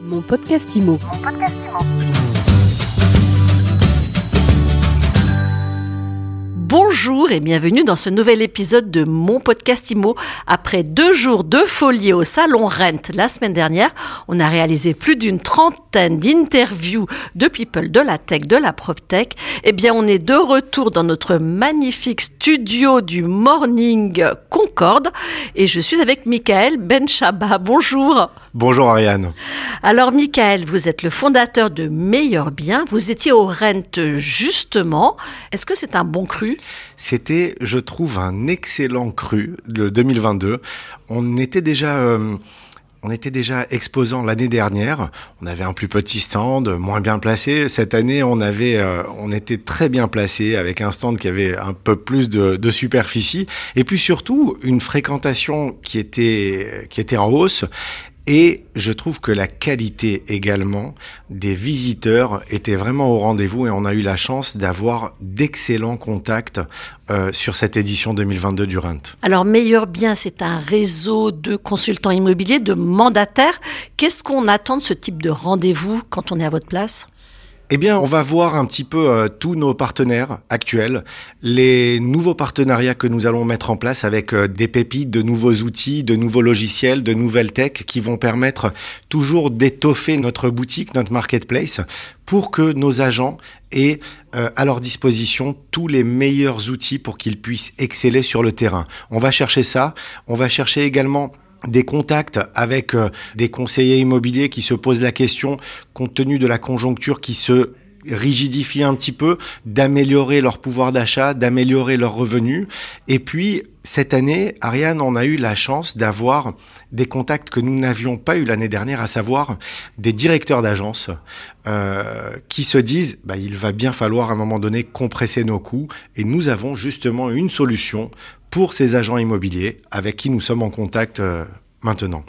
Mon podcast IMO. Bonjour et bienvenue dans ce nouvel épisode de mon podcast IMO. Après deux jours de folie au Salon Rent la semaine dernière, on a réalisé plus d'une trentaine d'interviews de people de la tech, de la PropTech. Eh bien, on est de retour dans notre magnifique studio du Morning Et je suis avec Michael Benchaba. Bonjour. Bonjour Ariane. Alors Michael, vous êtes le fondateur de Meilleur Bien. Vous étiez au Rent justement. Est-ce que c'est un bon cru? C'était, je trouve, un excellent cru de 2022. On était déjà... euh, on était déjà exposant l'année dernière. On avait un plus petit stand, moins bien placé. Cette année, on avait, euh, on était très bien placé avec un stand qui avait un peu plus de, de superficie et puis surtout une fréquentation qui était, qui était en hausse. Et je trouve que la qualité également des visiteurs était vraiment au rendez-vous et on a eu la chance d'avoir d'excellents contacts euh, sur cette édition 2022 du Rent. Alors Meilleur Bien, c'est un réseau de consultants immobiliers, de mandataires. Qu'est-ce qu'on attend de ce type de rendez-vous quand on est à votre place? Eh bien, on va voir un petit peu euh, tous nos partenaires actuels, les nouveaux partenariats que nous allons mettre en place avec euh, des pépites, de nouveaux outils, de nouveaux logiciels, de nouvelles tech qui vont permettre toujours d'étoffer notre boutique, notre marketplace, pour que nos agents aient euh, à leur disposition tous les meilleurs outils pour qu'ils puissent exceller sur le terrain. On va chercher ça. On va chercher également des contacts avec euh, des conseillers immobiliers qui se posent la question, compte tenu de la conjoncture qui se rigidifie un petit peu, d'améliorer leur pouvoir d'achat, d'améliorer leurs revenus. Et puis, cette année, Ariane, on a eu la chance d'avoir des contacts que nous n'avions pas eu l'année dernière, à savoir des directeurs d'agence euh, qui se disent, bah, il va bien falloir à un moment donné compresser nos coûts. Et nous avons justement une solution pour ces agents immobiliers avec qui nous sommes en contact euh, maintenant.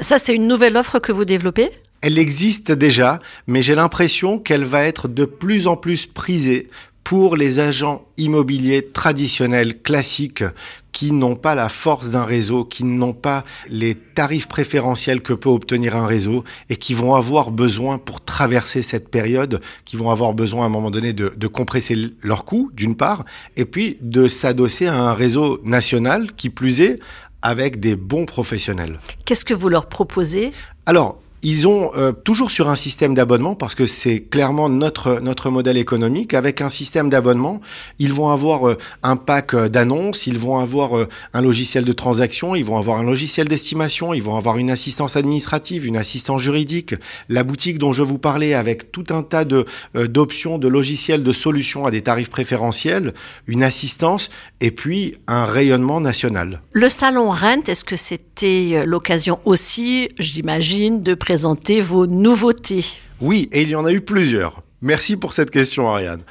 Ça, c'est une nouvelle offre que vous développez? Elle existe déjà, mais j'ai l'impression qu'elle va être de plus en plus prisée pour les agents immobiliers traditionnels, classiques, qui n'ont pas la force d'un réseau, qui n'ont pas les tarifs préférentiels que peut obtenir un réseau et qui vont avoir besoin pour traverser cette période, qui vont avoir besoin à un moment donné de, de compresser leurs coûts, d'une part, et puis de s'adosser à un réseau national, qui plus est, avec des bons professionnels. Qu'est-ce que vous leur proposez? Alors, ils ont euh, toujours sur un système d'abonnement parce que c'est clairement notre notre modèle économique. Avec un système d'abonnement, ils vont avoir euh, un pack euh, d'annonces, ils vont avoir euh, un logiciel de transaction, ils vont avoir un logiciel d'estimation, ils vont avoir une assistance administrative, une assistance juridique, la boutique dont je vous parlais avec tout un tas de d'options, de logiciels, de solutions à des tarifs préférentiels, une assistance et puis un rayonnement national. Le salon Rent, est-ce que c'était l'occasion aussi, j'imagine, de présenter vos nouveautés Oui, et il y en a eu plusieurs. Merci pour cette question, Ariane.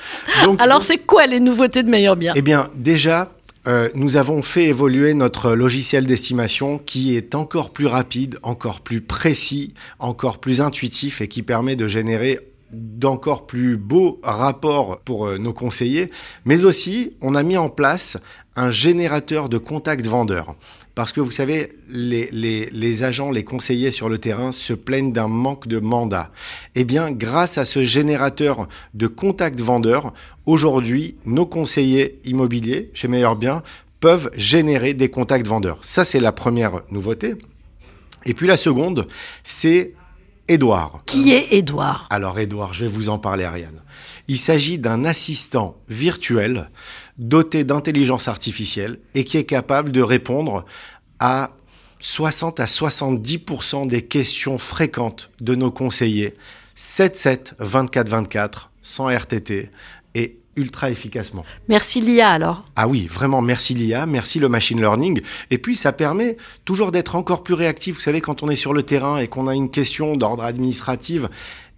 Donc, Alors, c'est quoi les nouveautés de Meilleur Bien? Eh bien, déjà, euh, nous avons fait évoluer notre logiciel d'estimation qui est encore plus rapide, encore plus précis, encore plus intuitif et qui permet de générer d'encore plus beaux rapports pour euh, nos conseillers. Mais aussi, on a mis en place un générateur de contacts vendeurs. Parce que vous savez, les, les, les agents, les conseillers sur le terrain se plaignent d'un manque de mandat. Eh bien, grâce à ce générateur de contacts vendeurs, aujourd'hui, nos conseillers immobiliers chez Meilleur Bien peuvent générer des contacts vendeurs. Ça, c'est la première nouveauté. Et puis la seconde, c'est Edouard. Qui est Édouard? Alors Edouard, je vais vous en parler Ariane. Il s'agit d'un assistant virtuel doté d'intelligence artificielle et qui est capable de répondre à 60 à 70% des questions fréquentes de nos conseillers 7-7, 24-24, sans RTT et ultra efficacement. Merci Lia alors. Ah oui, vraiment, merci l'IA, merci le machine learning. Et puis, ça permet toujours d'être encore plus réactif. Vous savez, quand on est sur le terrain et qu'on a une question d'ordre administratif,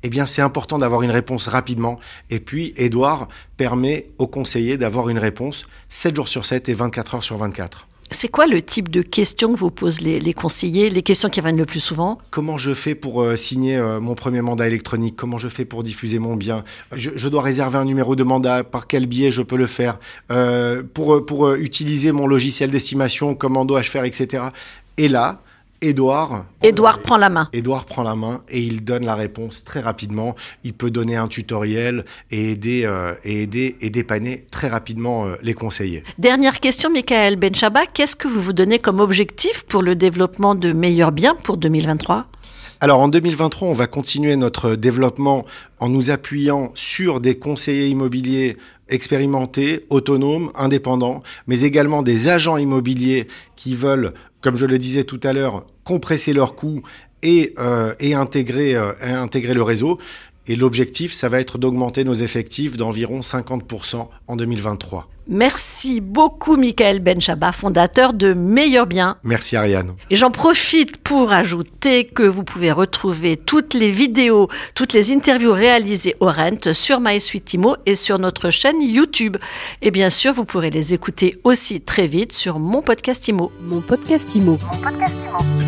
eh bien, c'est important d'avoir une réponse rapidement. Et puis, Edouard permet aux conseillers d'avoir une réponse 7 jours sur 7 et 24 heures sur 24. C'est quoi le type de questions que vous posent les, conseillers, les questions qui reviennent le plus souvent? Comment je fais pour euh, signer euh, mon premier mandat électronique? Comment je fais pour diffuser mon bien? Je, dois réserver un numéro de mandat. Par quel biais je peux le faire? Euh, Pour, pour utiliser mon logiciel d'estimation, comment dois-je faire, etc. Et là, Edouard. Edouard prend la main. Edouard prend la main et il donne la réponse très rapidement. Il peut donner un tutoriel et aider, euh, et aider et dépanner très rapidement euh, les conseillers. Dernière question, Michael Benchaba. Qu'est-ce que vous vous donnez comme objectif pour le développement de meilleurs biens pour 2023 alors en 2023, on va continuer notre développement en nous appuyant sur des conseillers immobiliers expérimentés, autonomes, indépendants, mais également des agents immobiliers qui veulent, comme je le disais tout à l'heure, compresser leurs coûts et, euh, euh, intégrer le réseau. Et l'objectif, ça va être d'augmenter nos effectifs d'environ 50% en 2023. Merci beaucoup, Michael Benchaba, fondateur de Meilleur Bien. Merci, Ariane. Et j'en profite pour ajouter que vous pouvez retrouver toutes les vidéos, toutes les interviews réalisées au Rent sur MySuite Imo et sur notre chaîne YouTube. Et bien sûr, vous pourrez les écouter aussi très vite sur mon podcast Imo. Mon podcast Imo. Mon podcast Imo.